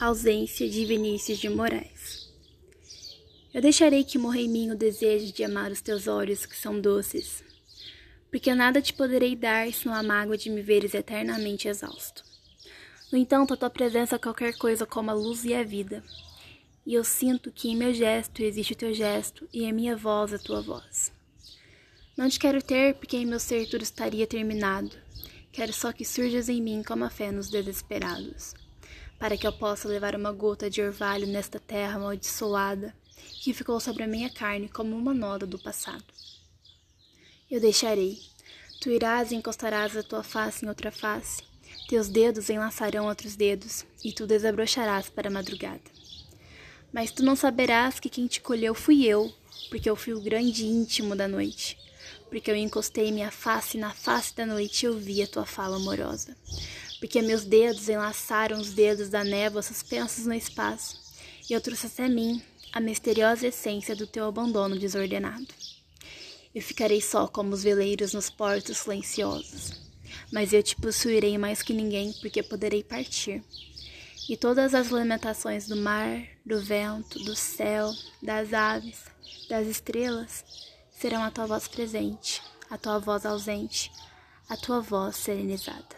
Ausência de Vinícius de Moraes. Eu deixarei que morra em mim o desejo de amar os teus olhos que são doces, porque nada te poderei dar senão a mágoa de me veres eternamente exausto. No entanto, a tua presença é qualquer coisa como a luz e a vida, e eu sinto que em meu gesto existe o teu gesto e em minha voz a tua voz. Não te quero ter porque em meu ser tudo estaria terminado, quero só que surjas em mim como a fé nos desesperados para que eu possa levar uma gota de orvalho nesta terra amaldiçoada que ficou sobre a minha carne como uma nota do passado. Eu deixarei. Tu irás e encostarás a tua face em outra face, teus dedos enlaçarão outros dedos, e tu desabrocharás para a madrugada. Mas tu não saberás que quem te colheu fui eu, porque eu fui o grande íntimo da noite, porque eu encostei minha face na face da noite e ouvi a tua fala amorosa porque meus dedos enlaçaram os dedos da névoa suspensos no espaço, e eu trouxe até mim a misteriosa essência do teu abandono desordenado. Eu ficarei só como os veleiros nos portos silenciosos, mas eu te possuirei mais que ninguém, porque poderei partir. E todas as lamentações do mar, do vento, do céu, das aves, das estrelas, serão a tua voz presente, a tua voz ausente, a tua voz serenizada.